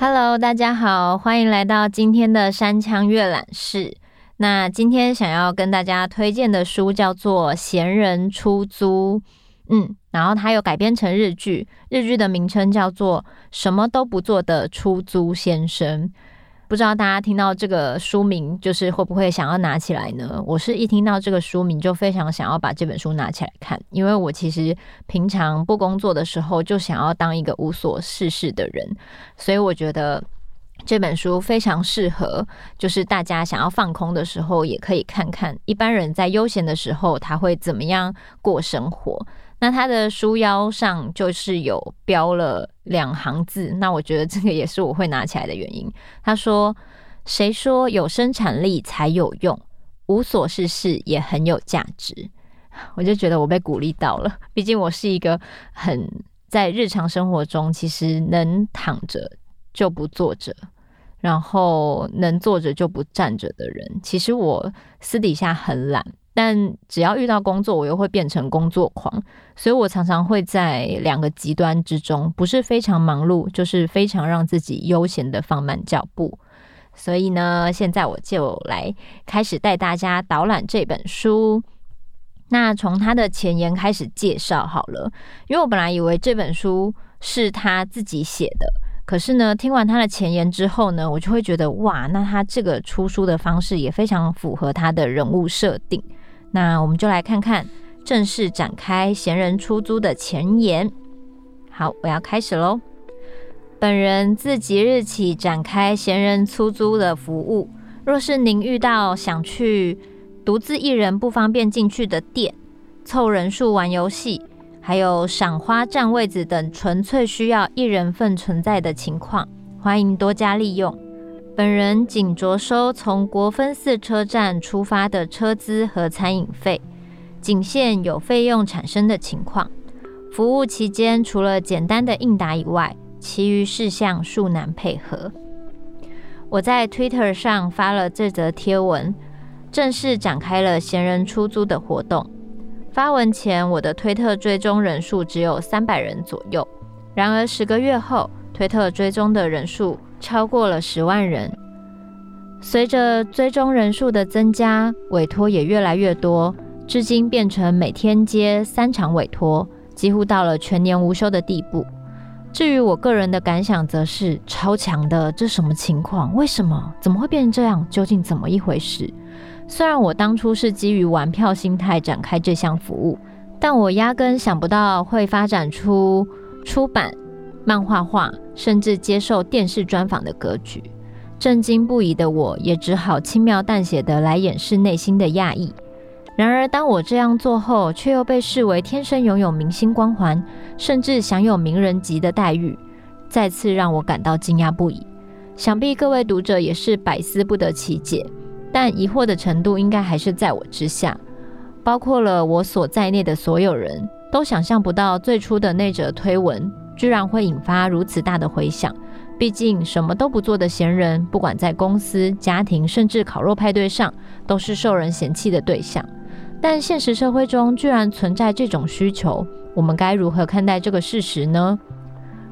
Hello，大家好，欢迎来到今天的山羌阅览室。那今天想要跟大家推荐的书叫做《闲人出租》，嗯，然后它有改编成日剧，日剧的名称叫做《什么都不做的出租先生》。不知道大家听到这个书名，就是会不会想要拿起来呢？我是一听到这个书名，就非常想要把这本书拿起来看，因为我其实平常不工作的时候，就想要当一个无所事事的人，所以我觉得。这本书非常适合，就是大家想要放空的时候，也可以看看一般人在悠闲的时候他会怎么样过生活。那他的书腰上就是有标了两行字，那我觉得这个也是我会拿起来的原因。他说：“谁说有生产力才有用？无所事事也很有价值。”我就觉得我被鼓励到了，毕竟我是一个很在日常生活中其实能躺着就不坐着。然后能坐着就不站着的人，其实我私底下很懒，但只要遇到工作，我又会变成工作狂，所以我常常会在两个极端之中，不是非常忙碌，就是非常让自己悠闲的放慢脚步。所以呢，现在我就来开始带大家导览这本书。那从他的前言开始介绍好了，因为我本来以为这本书是他自己写的。可是呢，听完他的前言之后呢，我就会觉得哇，那他这个出书的方式也非常符合他的人物设定。那我们就来看看正式展开闲人出租的前言。好，我要开始喽。本人自即日起展开闲人出租的服务。若是您遇到想去独自一人不方便进去的店，凑人数玩游戏。还有赏花占位子等纯粹需要一人份存在的情况，欢迎多加利用。本人仅着收从国分寺车站出发的车资和餐饮费，仅限有费用产生的情况。服务期间除了简单的应答以外，其余事项恕难配合。我在 Twitter 上发了这则贴文，正式展开了闲人出租的活动。发文前，我的推特追踪人数只有三百人左右。然而，十个月后，推特追踪的人数超过了十万人。随着追踪人数的增加，委托也越来越多，至今变成每天接三场委托，几乎到了全年无休的地步。至于我个人的感想，则是超强的。这什么情况？为什么？怎么会变成这样？究竟怎么一回事？虽然我当初是基于玩票心态展开这项服务，但我压根想不到会发展出出版、漫画化，甚至接受电视专访的格局。震惊不已的我，也只好轻描淡写的来掩饰内心的讶异。然而，当我这样做后，却又被视为天生拥有明星光环，甚至享有名人级的待遇，再次让我感到惊讶不已。想必各位读者也是百思不得其解。但疑惑的程度应该还是在我之下，包括了我所在内的所有人都想象不到最初的那则推文居然会引发如此大的回响。毕竟什么都不做的闲人，不管在公司、家庭，甚至烤肉派对上，都是受人嫌弃的对象。但现实社会中居然存在这种需求，我们该如何看待这个事实呢？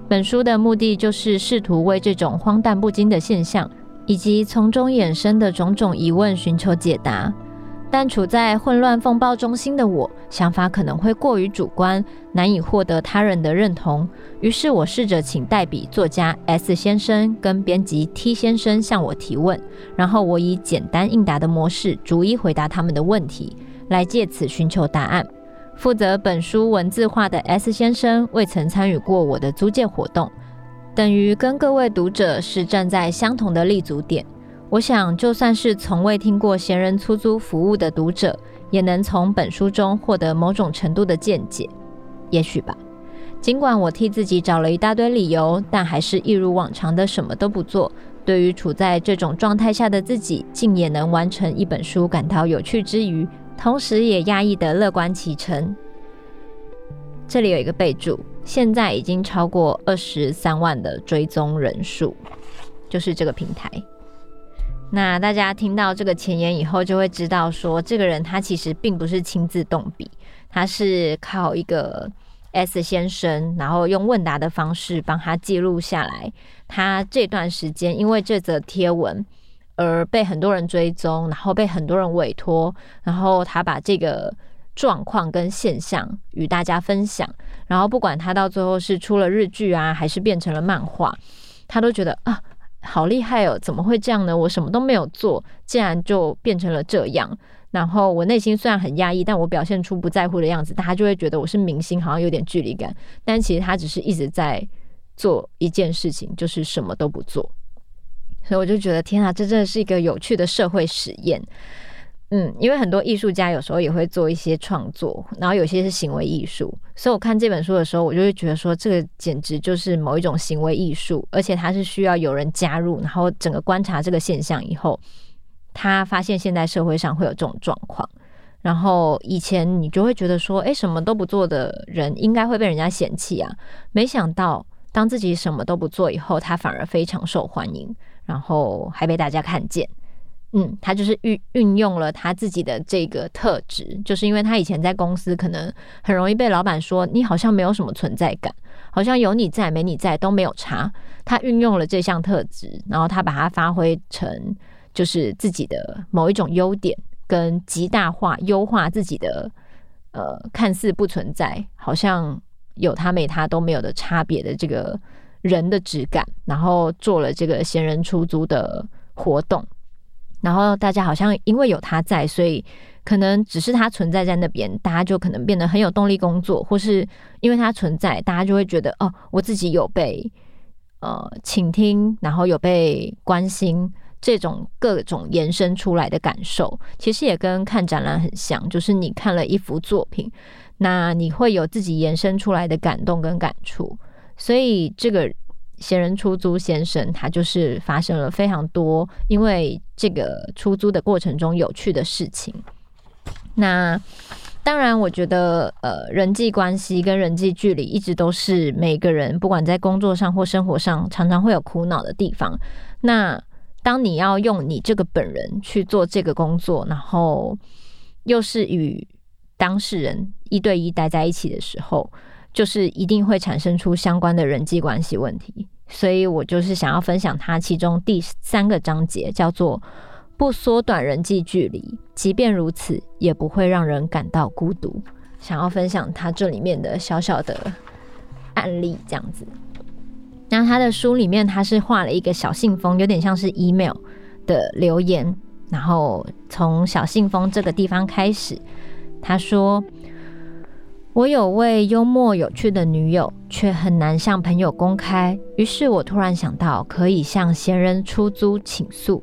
本书的目的就是试图为这种荒诞不经的现象。以及从中衍生的种种疑问寻求解答，但处在混乱风暴中心的我，想法可能会过于主观，难以获得他人的认同。于是我试着请代笔作家 S 先生跟编辑 T 先生向我提问，然后我以简单应答的模式逐一回答他们的问题，来借此寻求答案。负责本书文字化的 S 先生未曾参与过我的租借活动。等于跟各位读者是站在相同的立足点。我想，就算是从未听过闲人出租服务的读者，也能从本书中获得某种程度的见解。也许吧。尽管我替自己找了一大堆理由，但还是一如往常的什么都不做。对于处在这种状态下的自己，竟也能完成一本书，感到有趣之余，同时也压抑得乐观其成。这里有一个备注。现在已经超过二十三万的追踪人数，就是这个平台。那大家听到这个前言以后，就会知道说，这个人他其实并不是亲自动笔，他是靠一个 S 先生，然后用问答的方式帮他记录下来。他这段时间因为这则贴文而被很多人追踪，然后被很多人委托，然后他把这个状况跟现象与大家分享。然后不管他到最后是出了日剧啊，还是变成了漫画，他都觉得啊。好厉害哦！怎么会这样呢？我什么都没有做，竟然就变成了这样。然后我内心虽然很压抑，但我表现出不在乎的样子，大家就会觉得我是明星，好像有点距离感。但其实他只是一直在做一件事情，就是什么都不做。所以我就觉得，天啊，这真的是一个有趣的社会实验。嗯，因为很多艺术家有时候也会做一些创作，然后有些是行为艺术，所以我看这本书的时候，我就会觉得说，这个简直就是某一种行为艺术，而且它是需要有人加入，然后整个观察这个现象以后，他发现现在社会上会有这种状况，然后以前你就会觉得说，诶，什么都不做的人应该会被人家嫌弃啊，没想到当自己什么都不做以后，他反而非常受欢迎，然后还被大家看见。嗯，他就是运运用了他自己的这个特质，就是因为他以前在公司可能很容易被老板说你好像没有什么存在感，好像有你在没你在都没有差。他运用了这项特质，然后他把它发挥成就是自己的某一种优点，跟极大化优化自己的呃看似不存在，好像有他没他都没有的差别的这个人的质感，然后做了这个闲人出租的活动。然后大家好像因为有他在，所以可能只是他存在在那边，大家就可能变得很有动力工作，或是因为他存在，大家就会觉得哦，我自己有被呃倾听，然后有被关心，这种各种延伸出来的感受，其实也跟看展览很像，就是你看了一幅作品，那你会有自己延伸出来的感动跟感触，所以这个。闲人出租先生，他就是发生了非常多，因为这个出租的过程中有趣的事情。那当然，我觉得呃，人际关系跟人际距离一直都是每个人不管在工作上或生活上常常会有苦恼的地方。那当你要用你这个本人去做这个工作，然后又是与当事人一对一待在一起的时候。就是一定会产生出相关的人际关系问题，所以我就是想要分享它其中第三个章节，叫做“不缩短人际距离，即便如此，也不会让人感到孤独”。想要分享它这里面的小小的案例，这样子。那他的书里面，他是画了一个小信封，有点像是 email 的留言，然后从小信封这个地方开始，他说。我有位幽默有趣的女友，却很难向朋友公开。于是我突然想到，可以向闲人出租倾诉。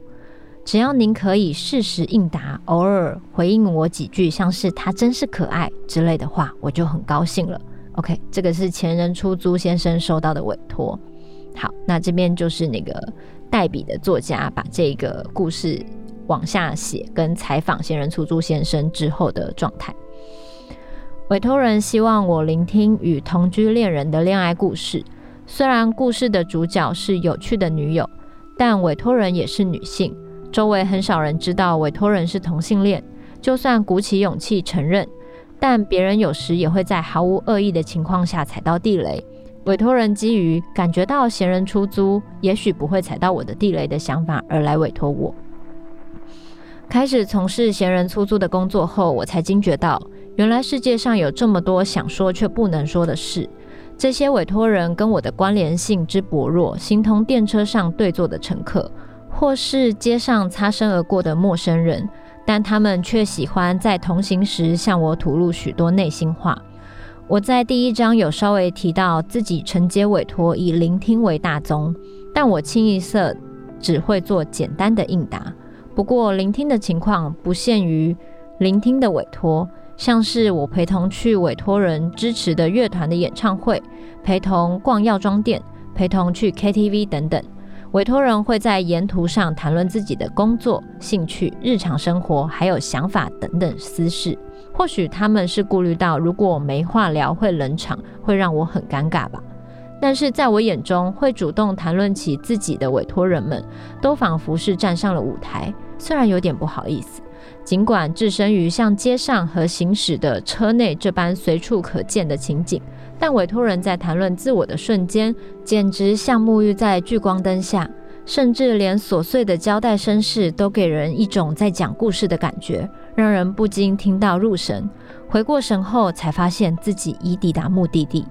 只要您可以适时应答，偶尔回应我几句，像是“他真是可爱”之类的话，我就很高兴了。OK，这个是闲人出租先生收到的委托。好，那这边就是那个代笔的作家把这个故事往下写，跟采访闲人出租先生之后的状态。委托人希望我聆听与同居恋人的恋爱故事。虽然故事的主角是有趣的女友，但委托人也是女性。周围很少人知道委托人是同性恋。就算鼓起勇气承认，但别人有时也会在毫无恶意的情况下踩到地雷。委托人基于感觉到闲人出租也许不会踩到我的地雷的想法而来委托我。开始从事闲人出租的工作后，我才惊觉到。原来世界上有这么多想说却不能说的事。这些委托人跟我的关联性之薄弱，形同电车上对坐的乘客，或是街上擦身而过的陌生人，但他们却喜欢在同行时向我吐露许多内心话。我在第一章有稍微提到自己承接委托以聆听为大宗，但我清一色只会做简单的应答。不过，聆听的情况不限于聆听的委托。像是我陪同去委托人支持的乐团的演唱会，陪同逛药妆店，陪同去 KTV 等等。委托人会在沿途上谈论自己的工作、兴趣、日常生活，还有想法等等私事。或许他们是顾虑到如果没话聊会冷场，会让我很尴尬吧。但是在我眼中，会主动谈论起自己的委托人们，都仿佛是站上了舞台，虽然有点不好意思。尽管置身于像街上和行驶的车内这般随处可见的情景，但委托人在谈论自我的瞬间，简直像沐浴在聚光灯下，甚至连琐碎的交代身世都给人一种在讲故事的感觉，让人不禁听到入神。回过神后，才发现自己已抵达目的地。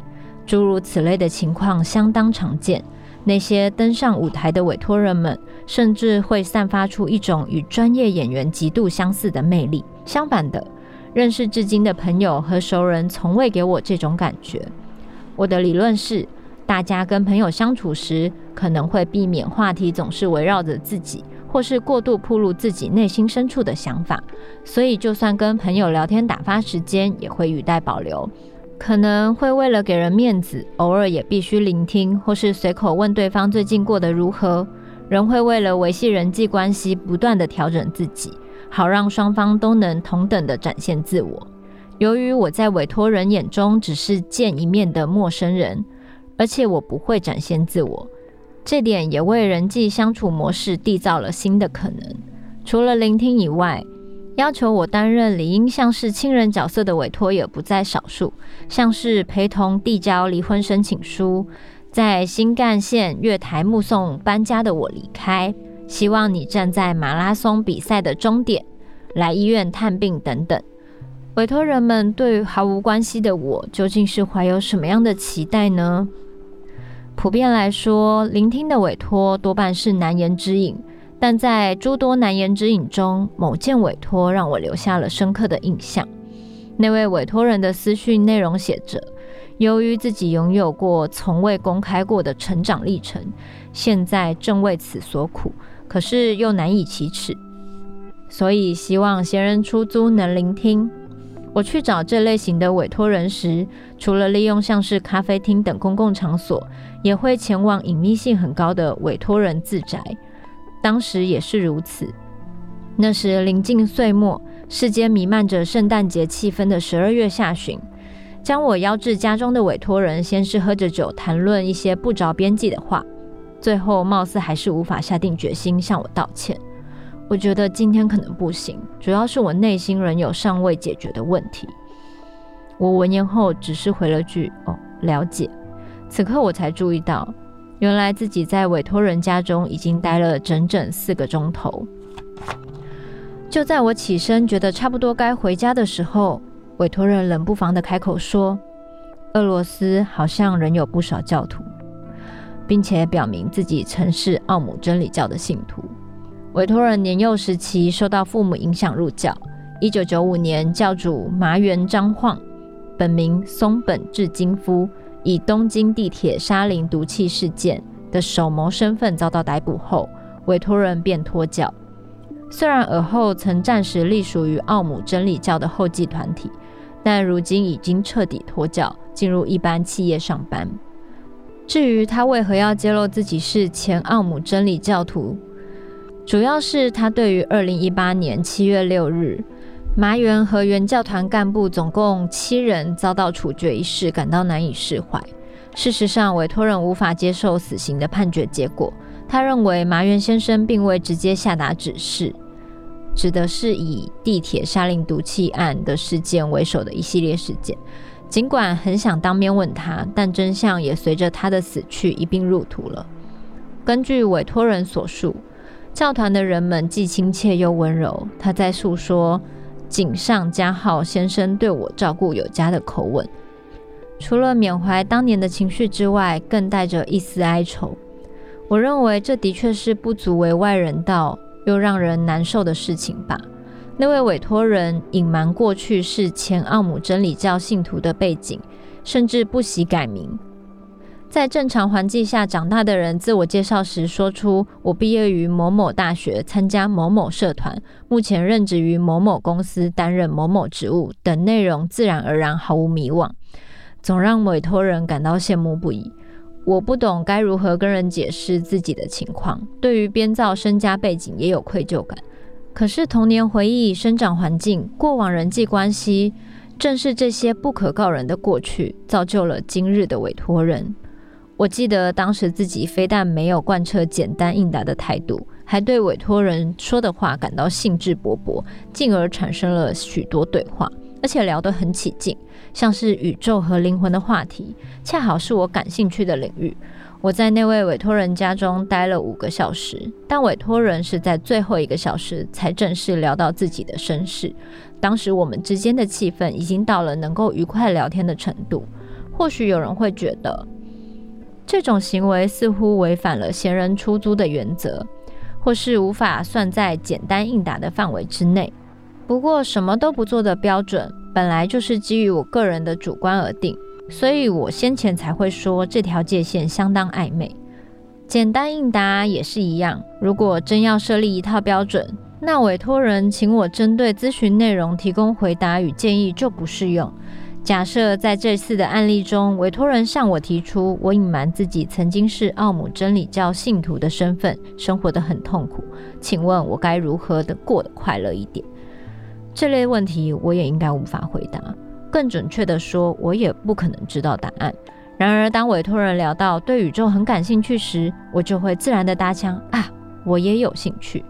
诸如此类的情况相当常见。那些登上舞台的委托人们，甚至会散发出一种与专业演员极度相似的魅力。相反的，认识至今的朋友和熟人从未给我这种感觉。我的理论是，大家跟朋友相处时，可能会避免话题总是围绕着自己，或是过度暴露自己内心深处的想法。所以，就算跟朋友聊天打发时间，也会语带保留。可能会为了给人面子，偶尔也必须聆听，或是随口问对方最近过得如何。人会为了维系人际关系，不断地调整自己，好让双方都能同等地展现自我。由于我在委托人眼中只是见一面的陌生人，而且我不会展现自我，这点也为人际相处模式缔造了新的可能。除了聆听以外，要求我担任理应像是亲人角色的委托也不在少数，像是陪同递交离婚申请书，在新干线月台目送搬家的我离开，希望你站在马拉松比赛的终点，来医院探病等等。委托人们对毫无关系的我，究竟是怀有什么样的期待呢？普遍来说，聆听的委托多半是难言之隐。但在诸多难言之隐中，某件委托让我留下了深刻的印象。那位委托人的私讯内容写着：“由于自己拥有过从未公开过的成长历程，现在正为此所苦，可是又难以启齿，所以希望闲人出租能聆听。”我去找这类型的委托人时，除了利用像是咖啡厅等公共场所，也会前往隐秘性很高的委托人自宅。当时也是如此。那时临近岁末，世间弥漫着圣诞节气氛的十二月下旬，将我邀至家中的委托人，先是喝着酒，谈论一些不着边际的话，最后貌似还是无法下定决心向我道歉。我觉得今天可能不行，主要是我内心仍有尚未解决的问题。我闻言后只是回了句：“哦，了解。”此刻我才注意到。原来自己在委托人家中已经待了整整四个钟头。就在我起身觉得差不多该回家的时候，委托人冷不防地开口说：“俄罗斯好像仍有不少教徒，并且表明自己曾是奥姆真理教的信徒。委托人年幼时期受到父母影响入教。一九九五年，教主麻原彰晃，本名松本智金夫。”以东京地铁沙林毒气事件的首谋身份遭到逮捕后，委托人便脱教。虽然尔后曾暂时隶属于奥姆真理教的后继团体，但如今已经彻底脱教，进入一般企业上班。至于他为何要揭露自己是前奥姆真理教徒，主要是他对于二零一八年七月六日，麻原和原教团干部总共七人遭到处决一事感到难以释怀。事实上，委托人无法接受死刑的判决结果。他认为麻原先生并未直接下达指示，指的是以地铁沙林毒气案的事件为首的一系列事件。尽管很想当面问他，但真相也随着他的死去一并入土了。根据委托人所述，教团的人们既亲切又温柔。他在诉说。井上加浩先生对我照顾有加的口吻，除了缅怀当年的情绪之外，更带着一丝哀愁。我认为这的确是不足为外人道又让人难受的事情吧。那位委托人隐瞒过去是前奥姆真理教信徒的背景，甚至不惜改名。在正常环境下长大的人，自我介绍时说出“我毕业于某某大学，参加某某社团，目前任职于某某公司，担任某某职务”等内容，自然而然毫无迷惘，总让委托人感到羡慕不已。我不懂该如何跟人解释自己的情况，对于编造身家背景也有愧疚感。可是童年回忆、生长环境、过往人际关系，正是这些不可告人的过去，造就了今日的委托人。我记得当时自己非但没有贯彻简单应答的态度，还对委托人说的话感到兴致勃勃，进而产生了许多对话，而且聊得很起劲，像是宇宙和灵魂的话题，恰好是我感兴趣的领域。我在那位委托人家中待了五个小时，但委托人是在最后一个小时才正式聊到自己的身世。当时我们之间的气氛已经到了能够愉快聊天的程度。或许有人会觉得，这种行为似乎违反了闲人出租的原则，或是无法算在简单应答的范围之内。不过，什么都不做的标准，本来就是基于我个人的主观而定。所以我先前才会说这条界限相当暧昧。简单应答也是一样，如果真要设立一套标准，那委托人请我针对咨询内容提供回答与建议就不适用。假设在这次的案例中，委托人向我提出我隐瞒自己曾经是奥姆真理教信徒的身份，生活得很痛苦，请问我该如何的过得快乐一点？这类问题我也应该无法回答。更准确的说，我也不可能知道答案。然而，当委托人聊到对宇宙很感兴趣时，我就会自然的搭腔：“啊，我也有兴趣。”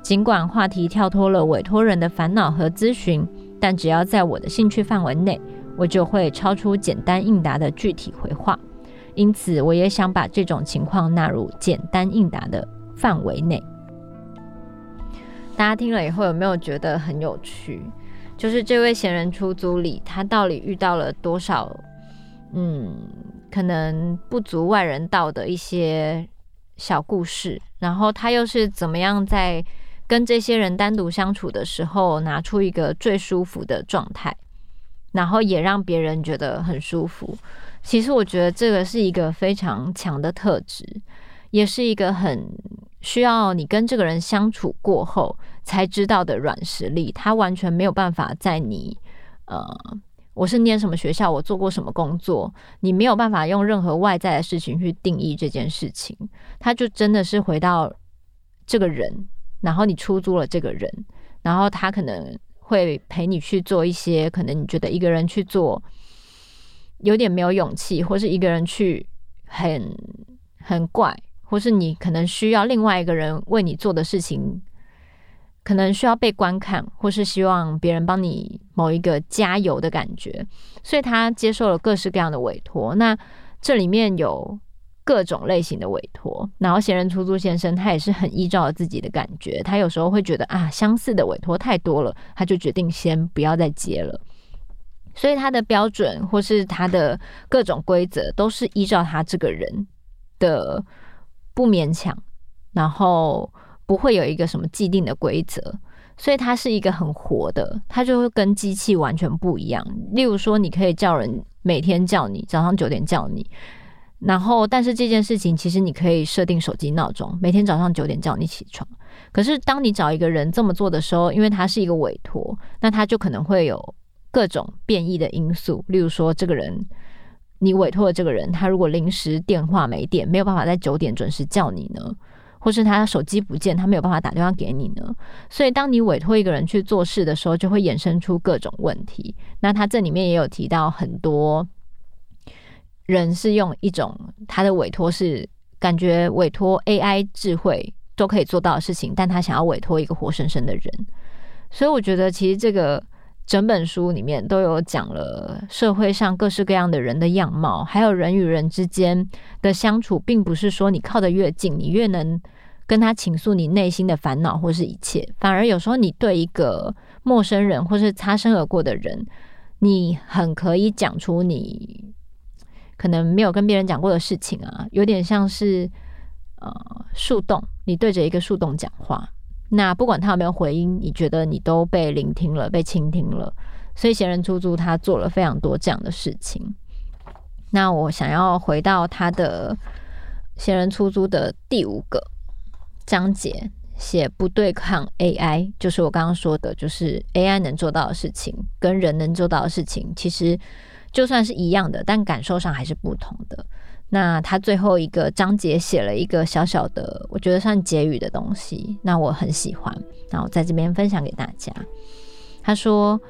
尽管话题跳脱了委托人的烦恼和咨询，但只要在我的兴趣范围内，我就会超出简单应答的具体回话。因此，我也想把这种情况纳入简单应答的范围内。大家听了以后，有没有觉得很有趣？就是这位闲人出租里，他到底遇到了多少，嗯，可能不足外人道的一些小故事，然后他又是怎么样在跟这些人单独相处的时候，拿出一个最舒服的状态，然后也让别人觉得很舒服。其实我觉得这个是一个非常强的特质，也是一个很需要你跟这个人相处过后才知道的软实力，他完全没有办法在你，呃，我是念什么学校，我做过什么工作，你没有办法用任何外在的事情去定义这件事情。他就真的是回到这个人，然后你出租了这个人，然后他可能会陪你去做一些，可能你觉得一个人去做有点没有勇气，或是一个人去很很怪，或是你可能需要另外一个人为你做的事情。可能需要被观看，或是希望别人帮你某一个加油的感觉，所以他接受了各式各样的委托。那这里面有各种类型的委托，然后闲人出租先生他也是很依照自己的感觉，他有时候会觉得啊，相似的委托太多了，他就决定先不要再接了。所以他的标准或是他的各种规则都是依照他这个人的不勉强，然后。不会有一个什么既定的规则，所以他是一个很活的，他就会跟机器完全不一样。例如说，你可以叫人每天叫你早上九点叫你，然后但是这件事情其实你可以设定手机闹钟，每天早上九点叫你起床。可是当你找一个人这么做的时候，因为它是一个委托，那他就可能会有各种变异的因素。例如说，这个人你委托的这个人，他如果临时电话没电，没有办法在九点准时叫你呢？或是他手机不见，他没有办法打电话给你呢。所以，当你委托一个人去做事的时候，就会衍生出各种问题。那他这里面也有提到很多人是用一种他的委托是感觉委托 AI 智慧都可以做到的事情，但他想要委托一个活生生的人。所以，我觉得其实这个整本书里面都有讲了社会上各式各样的人的样貌，还有人与人之间的相处，并不是说你靠得越近，你越能。跟他倾诉你内心的烦恼或是一切，反而有时候你对一个陌生人或是擦身而过的人，你很可以讲出你可能没有跟别人讲过的事情啊，有点像是呃树洞，你对着一个树洞讲话，那不管他有没有回音，你觉得你都被聆听了，被倾听了。所以闲人出租他做了非常多这样的事情。那我想要回到他的闲人出租的第五个。章节写不对抗 AI，就是我刚刚说的，就是 AI 能做到的事情跟人能做到的事情，其实就算是一样的，但感受上还是不同的。那他最后一个章节写了一个小小的，我觉得算结语的东西，那我很喜欢，那我在这边分享给大家。他说：“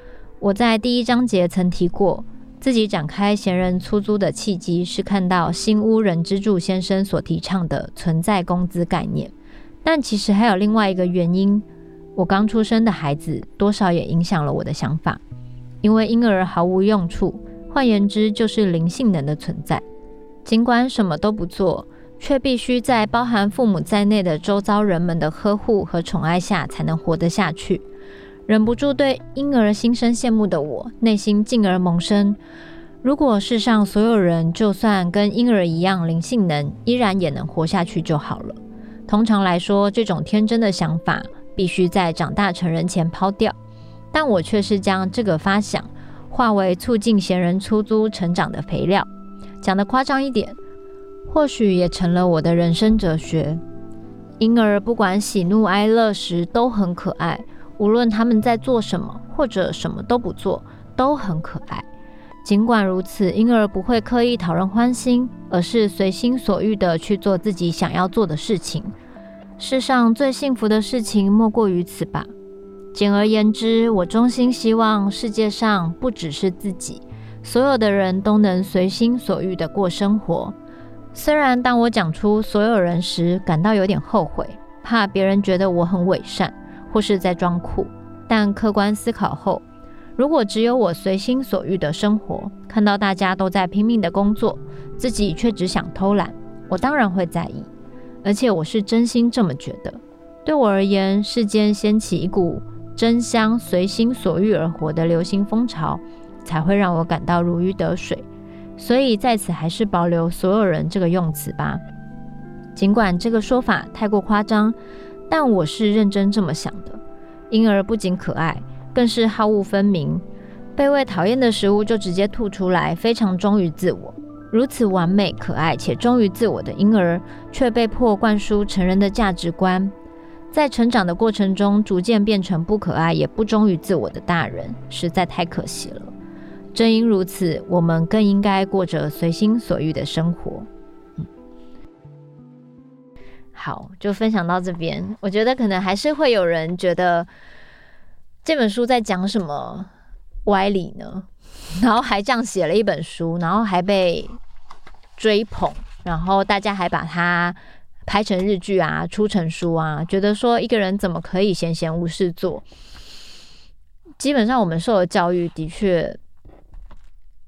我在第一章节曾提过，自己展开闲人出租的契机是看到新屋人之助先生所提倡的存在工资概念，但其实还有另外一个原因，我刚出生的孩子多少也影响了我的想法。因为婴儿毫无用处，换言之就是零性能的存在，尽管什么都不做，却必须在包含父母在内的周遭人们的呵护和宠爱下才能活得下去。忍不住对婴儿心生羡慕的我，内心进而萌生：如果世上所有人就算跟婴儿一样零性能，依然也能活下去就好了。通常来说，这种天真的想法必须在长大成人前抛掉，但我却是将这个发想化为促进闲人出租成长的肥料。讲得夸张一点，或许也成了我的人生哲学。婴儿不管喜怒哀乐时都很可爱。无论他们在做什么，或者什么都不做，都很可爱。尽管如此，婴儿不会刻意讨人欢心，而是随心所欲地去做自己想要做的事情。世上最幸福的事情莫过于此吧。简而言之，我衷心希望世界上不只是自己，所有的人都能随心所欲地过生活。虽然当我讲出所有人时，感到有点后悔，怕别人觉得我很伪善。或是在装酷，但客观思考后，如果只有我随心所欲的生活，看到大家都在拼命的工作，自己却只想偷懒，我当然会在意。而且我是真心这么觉得。对我而言，世间掀起一股争相随心所欲而活的流行风潮，才会让我感到如鱼得水。所以在此还是保留“所有人”这个用词吧，尽管这个说法太过夸张。但我是认真这么想的，婴儿不仅可爱，更是好恶分明。被喂讨厌的食物就直接吐出来，非常忠于自我。如此完美、可爱且忠于自我的婴儿，却被迫灌输成人的价值观，在成长的过程中，逐渐变成不可爱也不忠于自我的大人，实在太可惜了。正因如此，我们更应该过着随心所欲的生活。好，就分享到这边。我觉得可能还是会有人觉得这本书在讲什么歪理呢？然后还这样写了一本书，然后还被追捧，然后大家还把它拍成日剧啊，出成书啊，觉得说一个人怎么可以闲闲无事做？基本上我们受的教育的确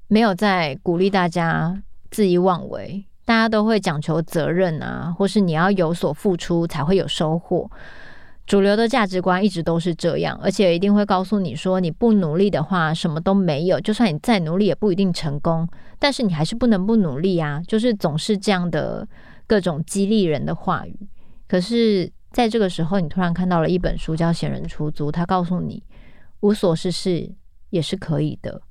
没有在鼓励大家恣意妄为。大家都会讲求责任啊，或是你要有所付出才会有收获。主流的价值观一直都是这样，而且一定会告诉你说，你不努力的话，什么都没有。就算你再努力，也不一定成功。但是你还是不能不努力啊，就是总是这样的各种激励人的话语。可是，在这个时候，你突然看到了一本书叫《闲人出租》，他告诉你，无所事事也是可以的，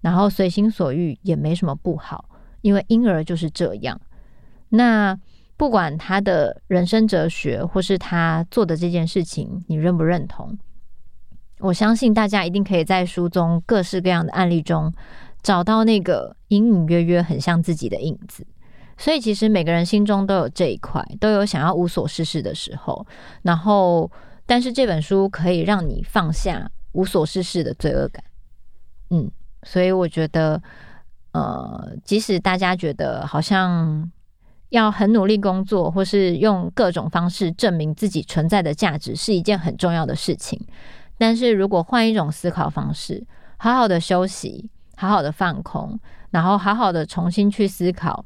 然后随心所欲也没什么不好。因为婴儿就是这样，那不管他的人生哲学，或是他做的这件事情，你认不认同？我相信大家一定可以在书中各式各样的案例中找到那个隐隐约约很像自己的影子。所以其实每个人心中都有这一块，都有想要无所事事的时候。然后，但是这本书可以让你放下无所事事的罪恶感。嗯，所以我觉得。呃，即使大家觉得好像要很努力工作，或是用各种方式证明自己存在的价值是一件很重要的事情，但是如果换一种思考方式，好好的休息，好好的放空，然后好好的重新去思考，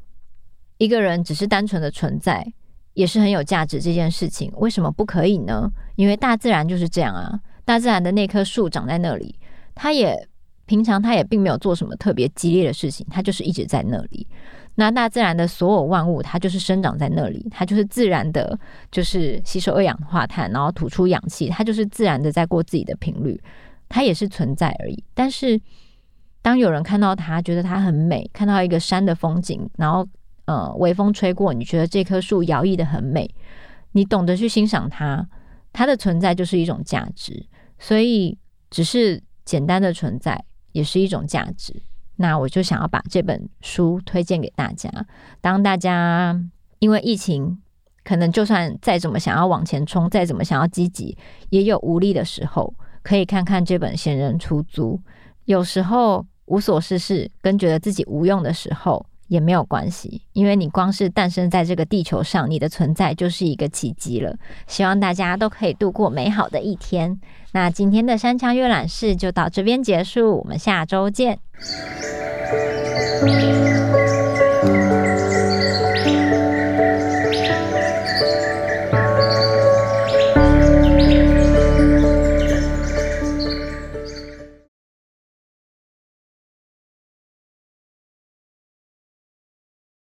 一个人只是单纯的存在也是很有价值这件事情，为什么不可以呢？因为大自然就是这样啊，大自然的那棵树长在那里，它也。平常它也并没有做什么特别激烈的事情，它就是一直在那里。那大自然的所有万物，它就是生长在那里，它就是自然的，就是吸收二氧化碳，然后吐出氧气，它就是自然的在过自己的频率，它也是存在而已。但是，当有人看到它，觉得它很美，看到一个山的风景，然后呃，微风吹过，你觉得这棵树摇曳的很美，你懂得去欣赏它，它的存在就是一种价值。所以，只是简单的存在。也是一种价值，那我就想要把这本书推荐给大家。当大家因为疫情，可能就算再怎么想要往前冲，再怎么想要积极，也有无力的时候，可以看看这本《闲人出租》。有时候无所事事跟觉得自己无用的时候也没有关系，因为你光是诞生在这个地球上，你的存在就是一个奇迹了。希望大家都可以度过美好的一天。那今天的山羌阅览室就到这边结束，我们下周见。